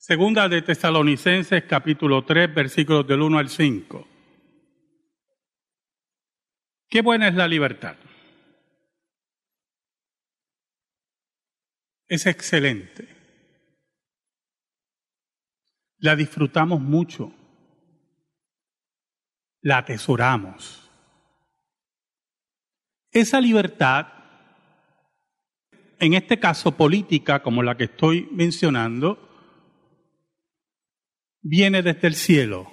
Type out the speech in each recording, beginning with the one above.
Segunda de Tesalonicenses capítulo 3 versículos del 1 al 5. Qué buena es la libertad. Es excelente. La disfrutamos mucho. La atesoramos. Esa libertad, en este caso política como la que estoy mencionando, viene desde el cielo.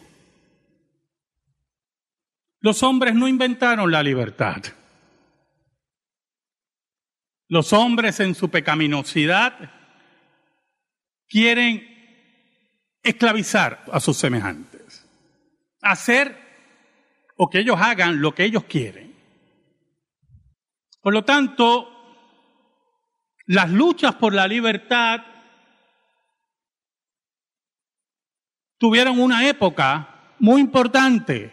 Los hombres no inventaron la libertad. Los hombres en su pecaminosidad quieren esclavizar a sus semejantes, hacer o que ellos hagan lo que ellos quieren. Por lo tanto, las luchas por la libertad tuvieron una época muy importante.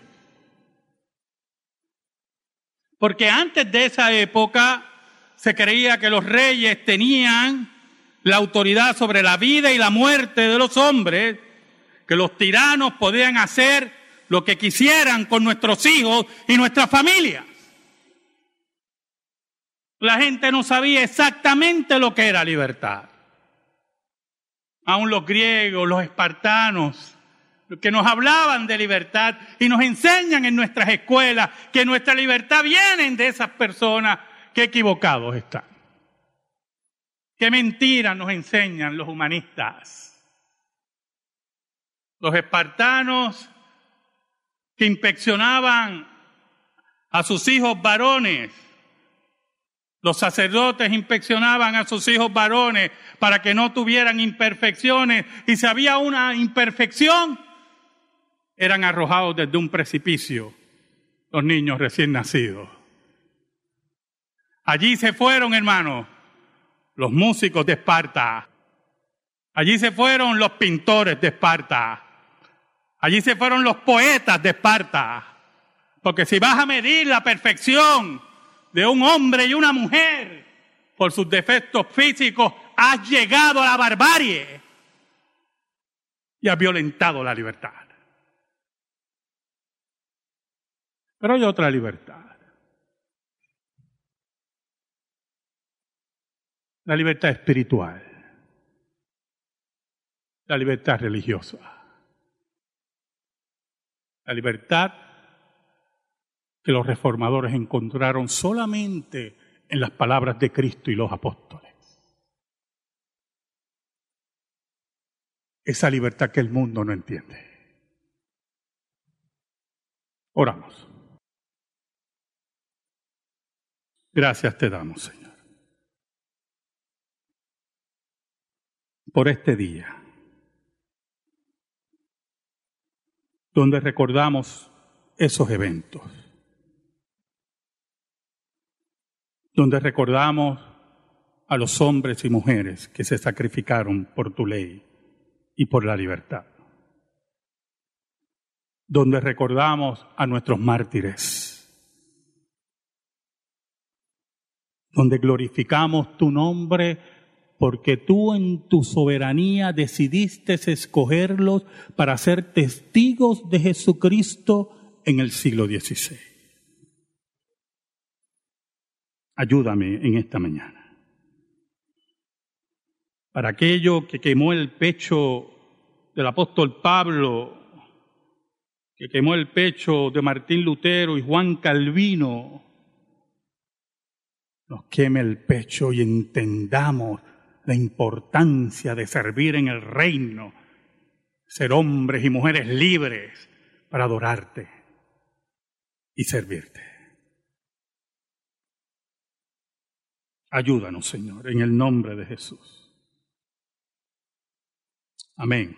Porque antes de esa época se creía que los reyes tenían la autoridad sobre la vida y la muerte de los hombres, que los tiranos podían hacer lo que quisieran con nuestros hijos y nuestras familias. La gente no sabía exactamente lo que era libertad. Aún los griegos, los espartanos, que nos hablaban de libertad y nos enseñan en nuestras escuelas que nuestra libertad viene de esas personas que equivocados están. Qué mentiras nos enseñan los humanistas. Los espartanos que inspeccionaban a sus hijos varones. Los sacerdotes inspeccionaban a sus hijos varones para que no tuvieran imperfecciones y si había una imperfección, eran arrojados desde un precipicio los niños recién nacidos. Allí se fueron, hermanos, los músicos de Esparta. Allí se fueron los pintores de Esparta. Allí se fueron los poetas de Esparta. Porque si vas a medir la perfección de un hombre y una mujer por sus defectos físicos, has llegado a la barbarie y has violentado la libertad. Pero hay otra libertad. La libertad espiritual. La libertad religiosa. La libertad que los reformadores encontraron solamente en las palabras de Cristo y los apóstoles. Esa libertad que el mundo no entiende. Oramos. Gracias te damos, Señor, por este día, donde recordamos esos eventos, donde recordamos a los hombres y mujeres que se sacrificaron por tu ley y por la libertad, donde recordamos a nuestros mártires donde glorificamos tu nombre porque tú en tu soberanía decidiste escogerlos para ser testigos de Jesucristo en el siglo XVI. Ayúdame en esta mañana. Para aquello que quemó el pecho del apóstol Pablo, que quemó el pecho de Martín Lutero y Juan Calvino, nos queme el pecho y entendamos la importancia de servir en el reino, ser hombres y mujeres libres para adorarte y servirte. Ayúdanos, Señor, en el nombre de Jesús. Amén.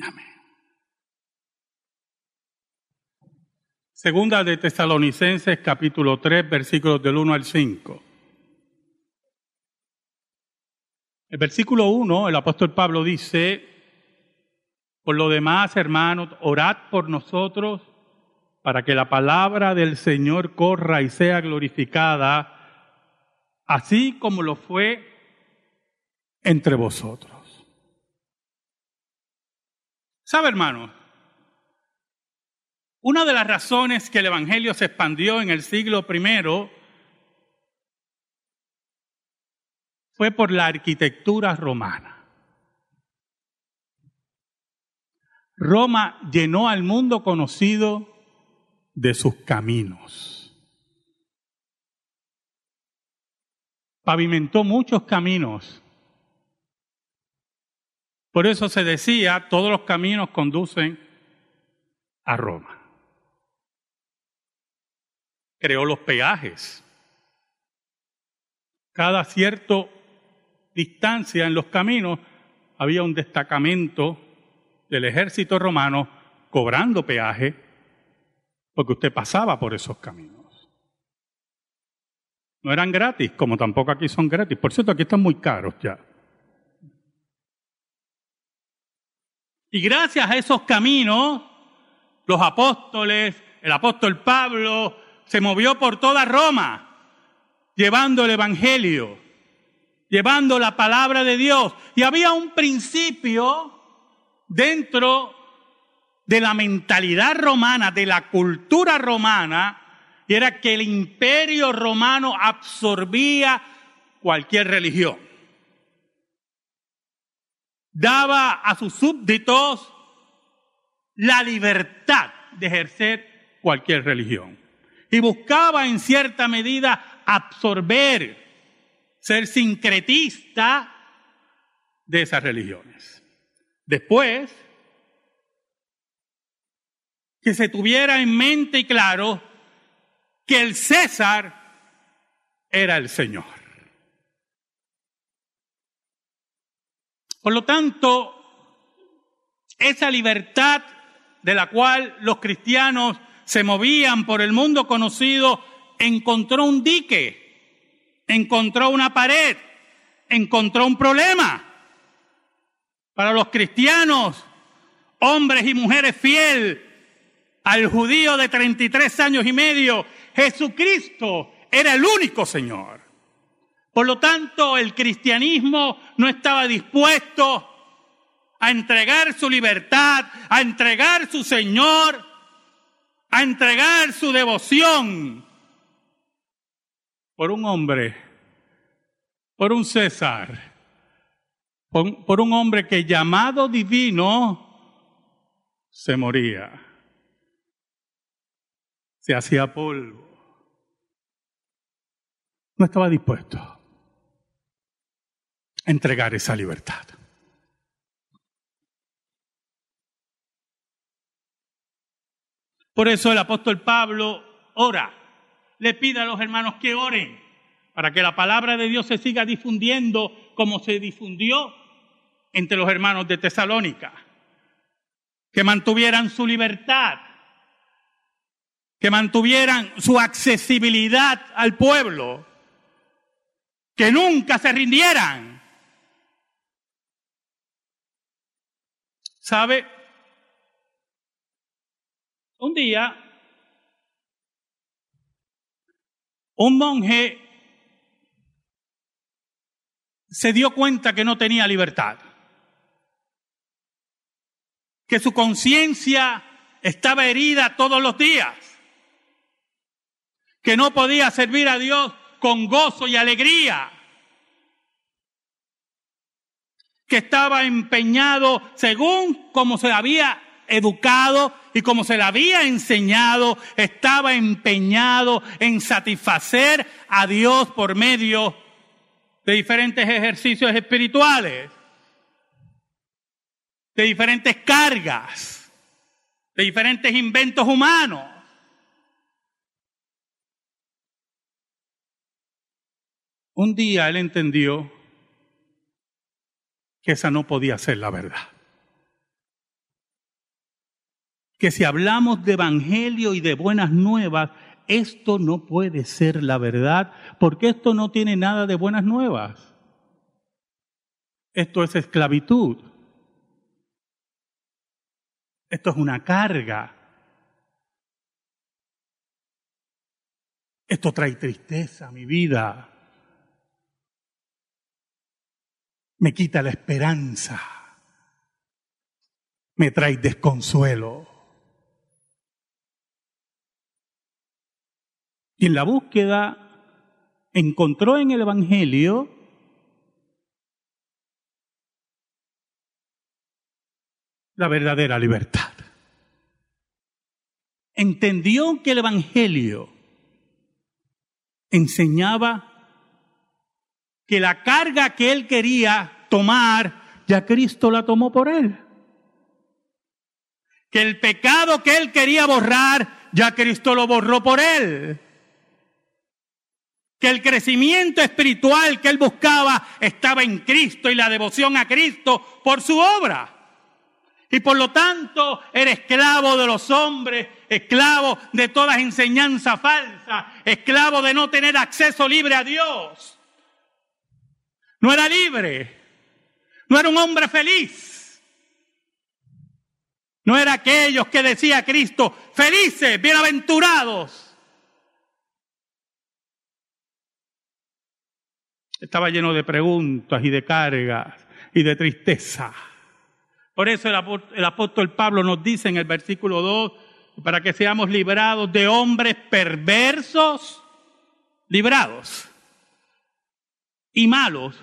Amén. Segunda de Tesalonicenses capítulo 3 versículos del 1 al 5. El versículo 1, el apóstol Pablo dice, por lo demás, hermanos, orad por nosotros para que la palabra del Señor corra y sea glorificada, así como lo fue entre vosotros. ¿Sabe, hermano? Una de las razones que el Evangelio se expandió en el siglo I fue por la arquitectura romana. Roma llenó al mundo conocido de sus caminos. Pavimentó muchos caminos. Por eso se decía, todos los caminos conducen a Roma. Creó los peajes. Cada cierto distancia en los caminos había un destacamento del ejército romano cobrando peaje porque usted pasaba por esos caminos. No eran gratis, como tampoco aquí son gratis. Por cierto, aquí están muy caros ya. Y gracias a esos caminos, los apóstoles, el apóstol Pablo, se movió por toda Roma, llevando el Evangelio, llevando la palabra de Dios. Y había un principio dentro de la mentalidad romana, de la cultura romana, era que el imperio romano absorbía cualquier religión. Daba a sus súbditos la libertad de ejercer cualquier religión. Y buscaba en cierta medida absorber, ser sincretista de esas religiones. Después, que se tuviera en mente y claro que el César era el Señor. Por lo tanto, esa libertad de la cual los cristianos se movían por el mundo conocido encontró un dique, encontró una pared, encontró un problema. Para los cristianos, hombres y mujeres fieles al judío de 33 años y medio, Jesucristo era el único Señor. Por lo tanto, el cristianismo no estaba dispuesto a entregar su libertad, a entregar su Señor, a entregar su devoción por un hombre, por un César, por, un hombre que llamado divino se moría se hacía polvo. No estaba dispuesto a entregar esa libertad. Por eso el apóstol Pablo ora, le pide a los hermanos que oren para que la palabra de Dios se siga difundiendo como se difundió entre los hermanos de Tesalónica, que mantuvieran su libertad, que mantuvieran su accesibilidad al pueblo, que nunca se rindieran. ¿Sabe? Un día, un monje se dio cuenta que no tenía libertad, que su conciencia estaba herida todos los días que no podía servir a Dios con gozo y alegría, que estaba empeñado según como se había educado y como se le había enseñado, estaba empeñado en satisfacer a Dios por medio de diferentes ejercicios espirituales, de diferentes cargas, de diferentes inventos humanos. Un día él entendió que esa no podía ser la verdad. Que si hablamos de evangelio y de buenas nuevas, esto no puede ser la verdad, porque esto no tiene nada de buenas nuevas. Esto es esclavitud. Esto es una carga. Esto trae tristeza a mi vida. Me quita la esperanza. me trae desconsuelo. Y en la búsqueda encontró en el Evangelio la verdadera libertad. Entendió que el Evangelio enseñaba que la carga que él quería tomar, ya Cristo la tomó por él. Que el pecado que él quería borrar, ya Cristo lo borró por él. Que el crecimiento espiritual que él buscaba estaba en Cristo y la devoción a Cristo por su obra. Y por lo tanto era esclavo de los hombres, esclavo de todas enseñanzas falsas, esclavo de no tener acceso libre a Dios. No era libre, no era un hombre feliz. No era aquellos que decía Cristo, felices, bienaventurados. Estaba lleno de preguntas y de cargas y de tristeza. Por eso el apóstol Pablo nos dice en el versículo 2, para que seamos librados de hombres perversos, librados, y malos,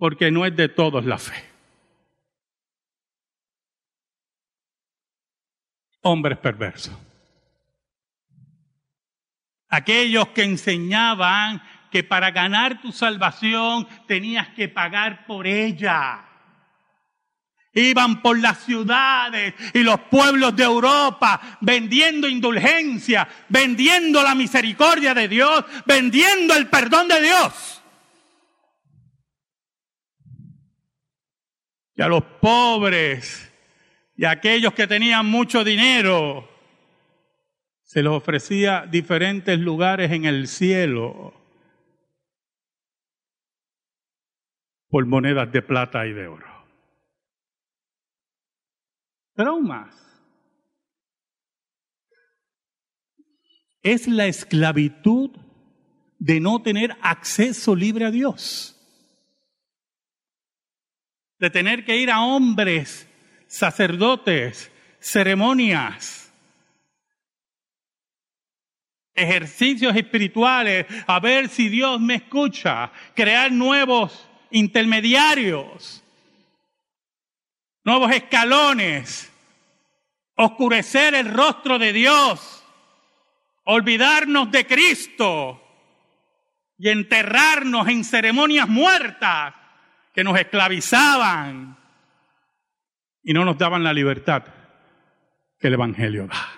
porque no es de todos la fe. Hombres perversos. Aquellos que enseñaban que para ganar tu salvación tenías que pagar por ella. Iban por las ciudades y los pueblos de Europa vendiendo indulgencia, vendiendo la misericordia de Dios, vendiendo el perdón de Dios. Y a los pobres y a aquellos que tenían mucho dinero se les ofrecía diferentes lugares en el cielo por monedas de plata y de oro traumas. Es la esclavitud de no tener acceso libre a Dios. De tener que ir a hombres, sacerdotes, ceremonias, ejercicios espirituales, a ver si Dios me escucha, crear nuevos intermediarios, nuevos escalones oscurecer el rostro de Dios, olvidarnos de Cristo y enterrarnos en ceremonias muertas que nos esclavizaban y no nos daban la libertad que el Evangelio da.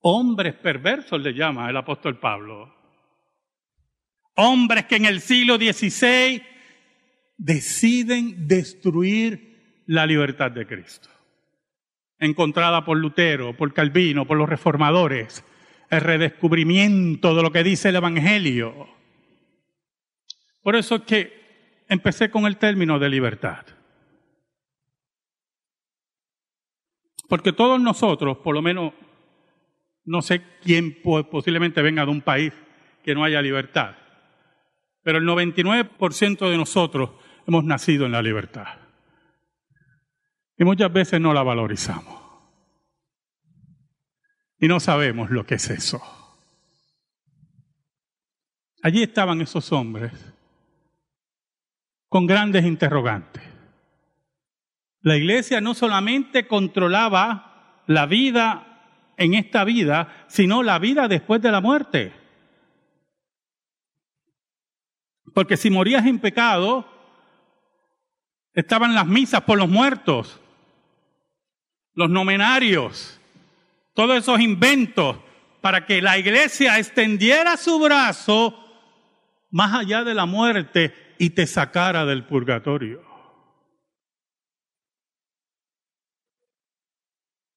Hombres perversos le llama el apóstol Pablo. Hombres que en el siglo XVI deciden destruir la libertad de Cristo encontrada por Lutero, por Calvino, por los reformadores, el redescubrimiento de lo que dice el Evangelio. Por eso es que empecé con el término de libertad. Porque todos nosotros, por lo menos, no sé quién posiblemente venga de un país que no haya libertad, pero el 99% de nosotros hemos nacido en la libertad. Y muchas veces no la valorizamos. Y no sabemos lo que es eso. Allí estaban esos hombres con grandes interrogantes. La iglesia no solamente controlaba la vida en esta vida, sino la vida después de la muerte. Porque si morías en pecado, estaban las misas por los muertos los nomenarios, todos esos inventos para que la iglesia extendiera su brazo más allá de la muerte y te sacara del purgatorio.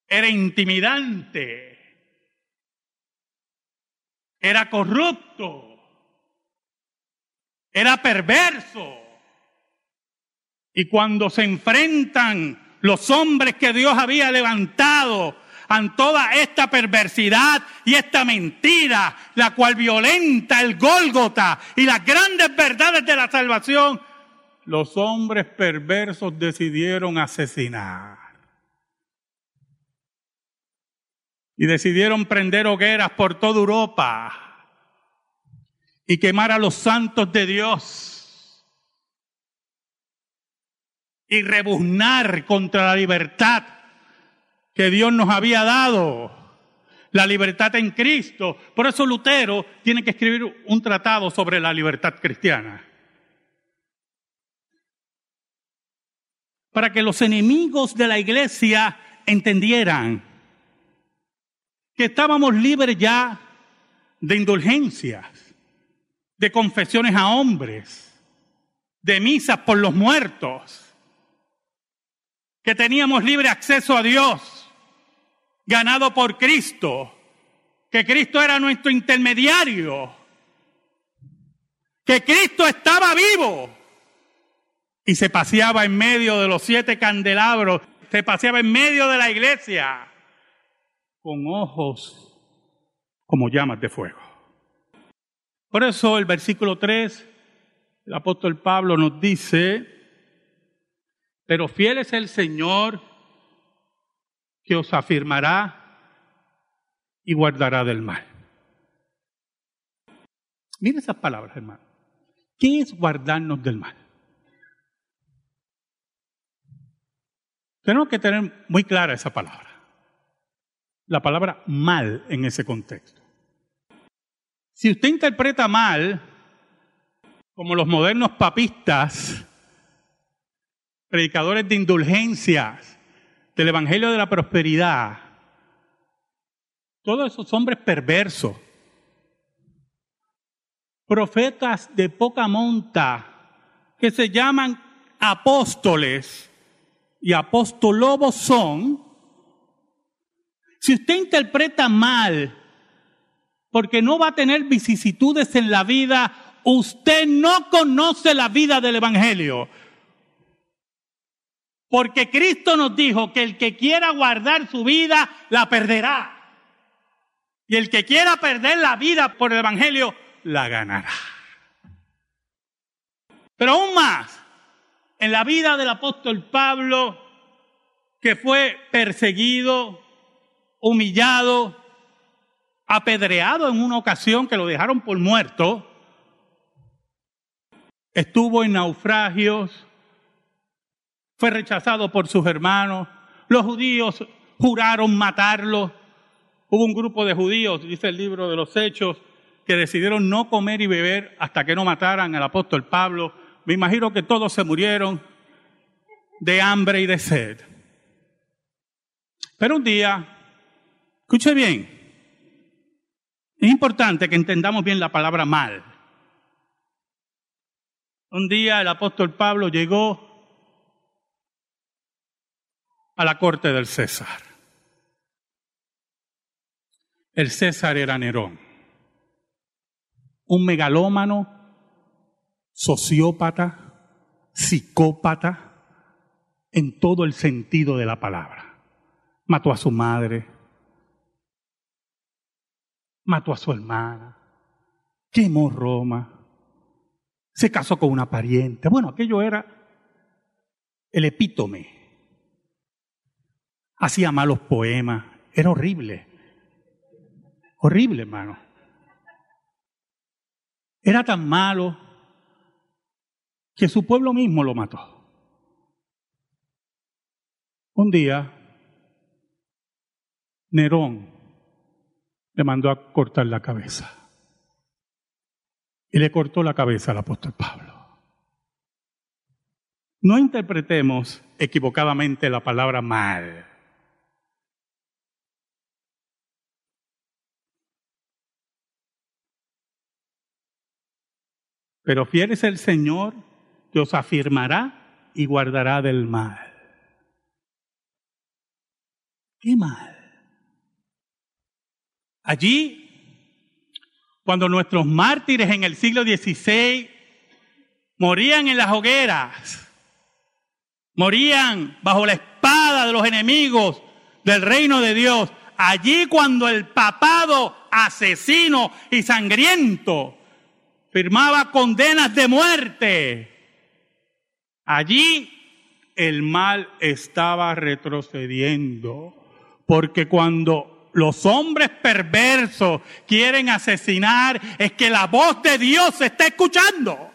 Era intimidante, era corrupto, era perverso. Y cuando se enfrentan los hombres que Dios había levantado ante toda esta perversidad y esta mentira, la cual violenta el Gólgota y las grandes verdades de la salvación, los hombres perversos decidieron asesinar. Y decidieron prender hogueras por toda Europa y quemar a los santos de Dios y rebuznar contra la libertad que Dios nos había dado, la libertad en Cristo. Por eso Lutero tiene que escribir un tratado sobre la libertad cristiana. Para que los enemigos de la iglesia entendieran que estábamos libres ya de indulgencias, de confesiones a hombres, de misas por los muertos, que teníamos libre acceso a Dios ganado por Cristo, que Cristo era nuestro intermediario, que Cristo estaba vivo y se paseaba en medio de los siete candelabros, se paseaba en medio de la iglesia con ojos como llamas de fuego. Por eso el versículo 3, el apóstol Pablo nos dice, pero fiel es el Señor que os afirmará y guardará del mal. Miren esas palabras, hermano. ¿Qué es guardarnos del mal? Tenemos que tener muy clara esa palabra. La palabra mal en ese contexto. Si usted interpreta mal, como los modernos papistas, predicadores de indulgencias, del Evangelio de la Prosperidad, todos esos hombres perversos, profetas de poca monta, que se llaman apóstoles y apostolobos son, si usted interpreta mal, porque no va a tener vicisitudes en la vida, usted no conoce la vida del Evangelio. Porque Cristo nos dijo que el que quiera guardar su vida, la perderá. Y el que quiera perder la vida por el Evangelio, la ganará. Pero aún más, en la vida del apóstol Pablo, que fue perseguido, humillado, apedreado en una ocasión que lo dejaron por muerto, estuvo en naufragios, fue rechazado por sus hermanos, los judíos juraron matarlo. Hubo un grupo de judíos, dice el libro de los Hechos, que decidieron no comer y beber hasta que no mataran al apóstol Pablo. Me imagino que todos se murieron de hambre y de sed. Pero un día, escuche bien, es importante que entendamos bien la palabra mal. Un día el apóstol Pablo llegó a la corte del César. El César era Nerón, un megalómano, sociópata, psicópata, en todo el sentido de la palabra. Mató a su madre, mató a su hermana, quemó Roma, se casó con una pariente. Bueno, aquello era el epítome hacía malos poemas, era horrible. Horrible, hermano. Era tan malo que su pueblo mismo lo mató. Un día, Nerón le mandó a cortar la cabeza. Y le cortó la cabeza al apóstol Pablo. No interpretemos equivocadamente la palabra mal. Pero fiel es el Señor que os afirmará y guardará del mal. ¿Qué mal? Allí, cuando nuestros mártires en el siglo XVI morían en las hogueras, morían bajo la espada de los enemigos del reino de Dios, allí cuando el papado asesino y sangriento firmaba condenas de muerte. Allí el mal estaba retrocediendo, porque cuando los hombres perversos quieren asesinar, es que la voz de Dios se está escuchando.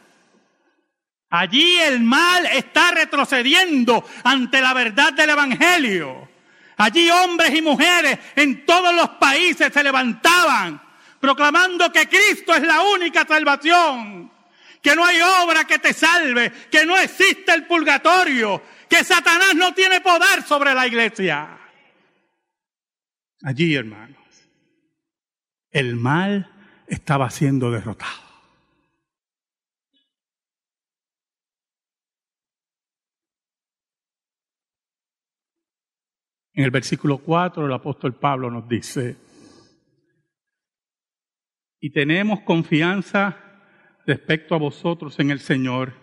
Allí el mal está retrocediendo ante la verdad del Evangelio. Allí hombres y mujeres en todos los países se levantaban proclamando que Cristo es la única salvación, que no hay obra que te salve, que no existe el purgatorio, que Satanás no tiene poder sobre la iglesia. Allí, hermanos, el mal estaba siendo derrotado. En el versículo 4 el apóstol Pablo nos dice, y tenemos confianza respecto a vosotros en el Señor,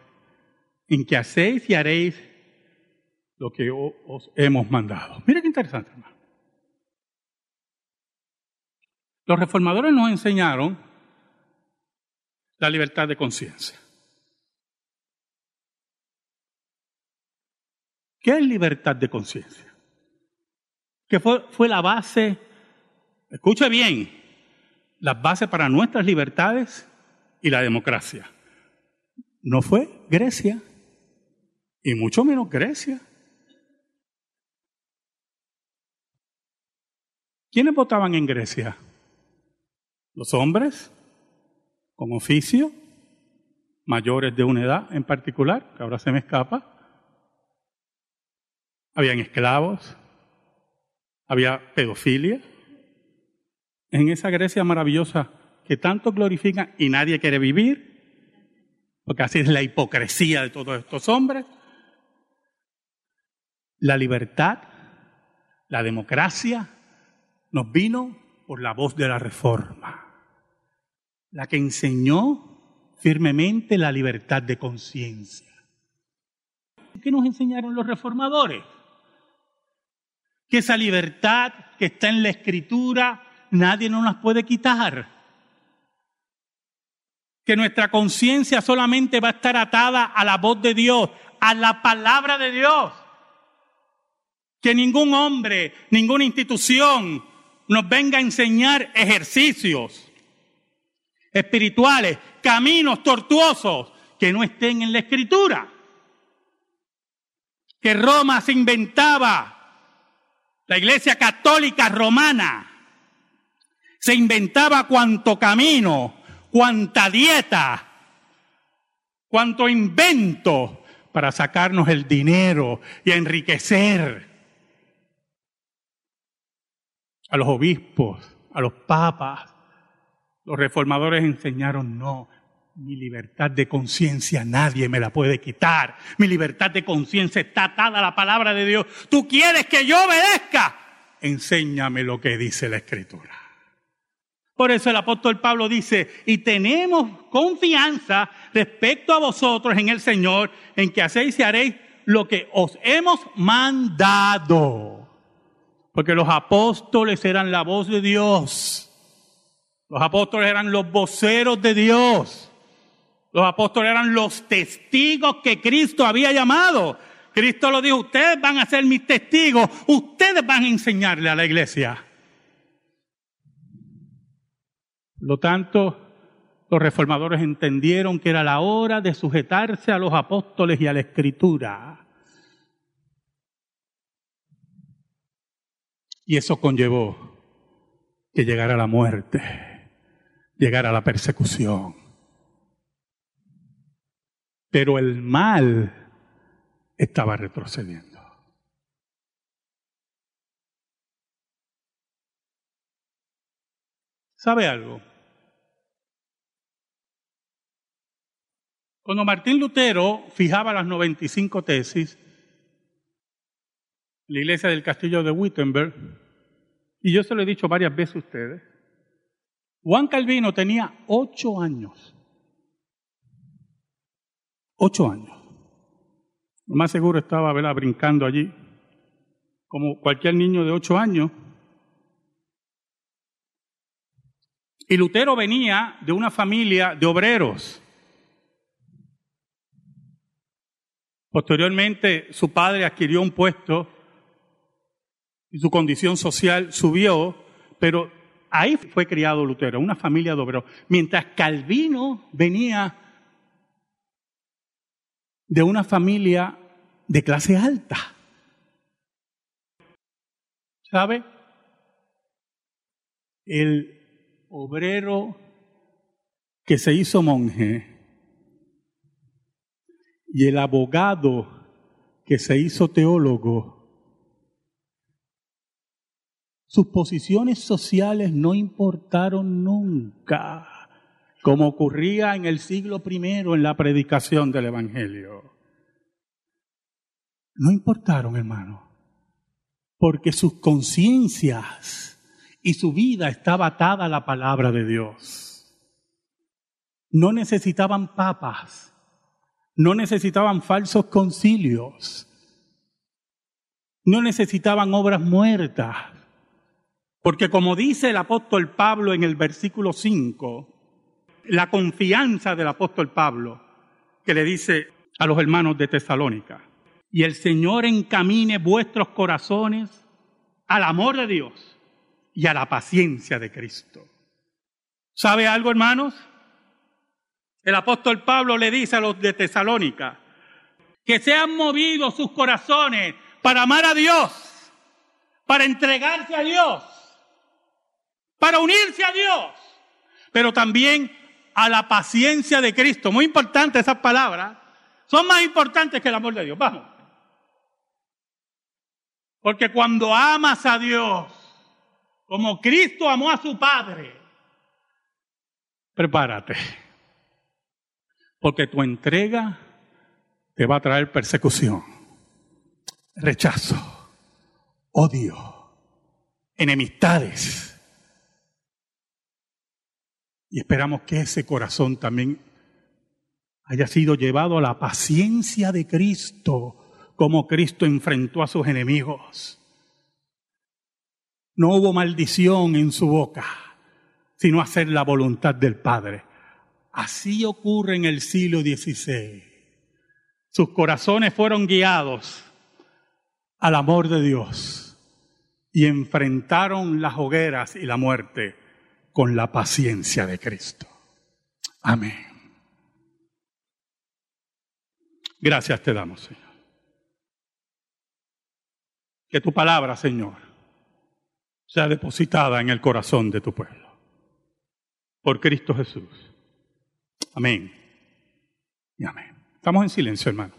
en que hacéis y haréis lo que os hemos mandado. Mira qué interesante, hermano. Los reformadores nos enseñaron la libertad de conciencia. ¿Qué es libertad de conciencia? Que fue, fue la base, escuche bien, las bases para nuestras libertades y la democracia. No fue Grecia, y mucho menos Grecia. ¿Quiénes votaban en Grecia? Los hombres con oficio, mayores de una edad en particular, que ahora se me escapa. Habían esclavos, había pedofilia, en esa Grecia maravillosa que tanto glorifican y nadie quiere vivir, porque así es la hipocresía de todos estos hombres. La libertad, la democracia, nos vino por la voz de la reforma, la que enseñó firmemente la libertad de conciencia. ¿Qué nos enseñaron los reformadores? Que esa libertad que está en la escritura nadie nos las puede quitar. Que nuestra conciencia solamente va a estar atada a la voz de Dios, a la palabra de Dios. Que ningún hombre, ninguna institución nos venga a enseñar ejercicios espirituales, caminos tortuosos que no estén en la escritura. Que Roma se inventaba, la iglesia católica romana se inventaba cuanto camino, cuanta dieta, cuanto invento para sacarnos el dinero y enriquecer a los obispos, a los papas. Los reformadores enseñaron, no, mi libertad de conciencia nadie me la puede quitar. Mi libertad de conciencia está atada a la palabra de Dios. ¿Tú quieres que yo obedezca? Enséñame lo que dice la escritura. Por eso el apóstol Pablo dice, y tenemos confianza respecto a vosotros en el Señor, en que hacéis y haréis lo que os hemos mandado. Porque los apóstoles eran la voz de Dios. Los apóstoles eran los voceros de Dios. Los apóstoles eran los testigos que Cristo había llamado. Cristo lo dijo, ustedes van a ser mis testigos, ustedes van a enseñarle a la iglesia. Por lo tanto, los reformadores entendieron que era la hora de sujetarse a los apóstoles y a la escritura. Y eso conllevó que llegara la muerte, llegara la persecución. Pero el mal estaba retrocediendo. ¿Sabe algo? Cuando Martín Lutero fijaba las 95 tesis, la iglesia del castillo de Wittenberg, y yo se lo he dicho varias veces a ustedes, Juan Calvino tenía ocho años. Ocho años. Lo más seguro estaba brincando allí, como cualquier niño de ocho años. Y Lutero venía de una familia de obreros. Posteriormente, su padre adquirió un puesto y su condición social subió, pero ahí fue criado Lutero, una familia de obreros. Mientras Calvino venía de una familia de clase alta. ¿Sabe? El obrero que se hizo monje y el abogado que se hizo teólogo, sus posiciones sociales no importaron nunca, como ocurría en el siglo I en la predicación del Evangelio. No importaron, hermano, porque sus conciencias y su vida estaba atada a la palabra de Dios. No necesitaban papas, no necesitaban falsos concilios, no necesitaban obras muertas, porque como dice el apóstol Pablo en el versículo 5, la confianza del apóstol Pablo, que le dice a los hermanos de Tesalónica, y el Señor encamine vuestros corazones al amor de Dios y a la paciencia de Cristo. ¿Sabe algo, hermanos? El apóstol Pablo le dice a los de Tesalónica que se han movido sus corazones para amar a Dios, para entregarse a Dios, para unirse a Dios, pero también a la paciencia de Cristo. Muy importante esas palabras. Son más importantes que el amor de Dios. Vamos. Porque cuando amas a Dios, como Cristo amó a su Padre, prepárate porque tu entrega te va a traer persecución, rechazo, odio, enemistades. Y esperamos que ese corazón también haya sido llevado a la paciencia de Cristo, como Cristo enfrentó a sus enemigos. No hubo maldición en su boca, sino hacer la voluntad del Padre. Así ocurre en el siglo XVI. Sus corazones fueron guiados al amor de Dios y enfrentaron las hogueras y la muerte con la paciencia de Cristo. Amén. Gracias te damos, Señor. Que tu palabra, Señor, sea depositada en el corazón de tu pueblo. Por Cristo Jesús. Amén. Y amén. Estamos en silencio, hermano.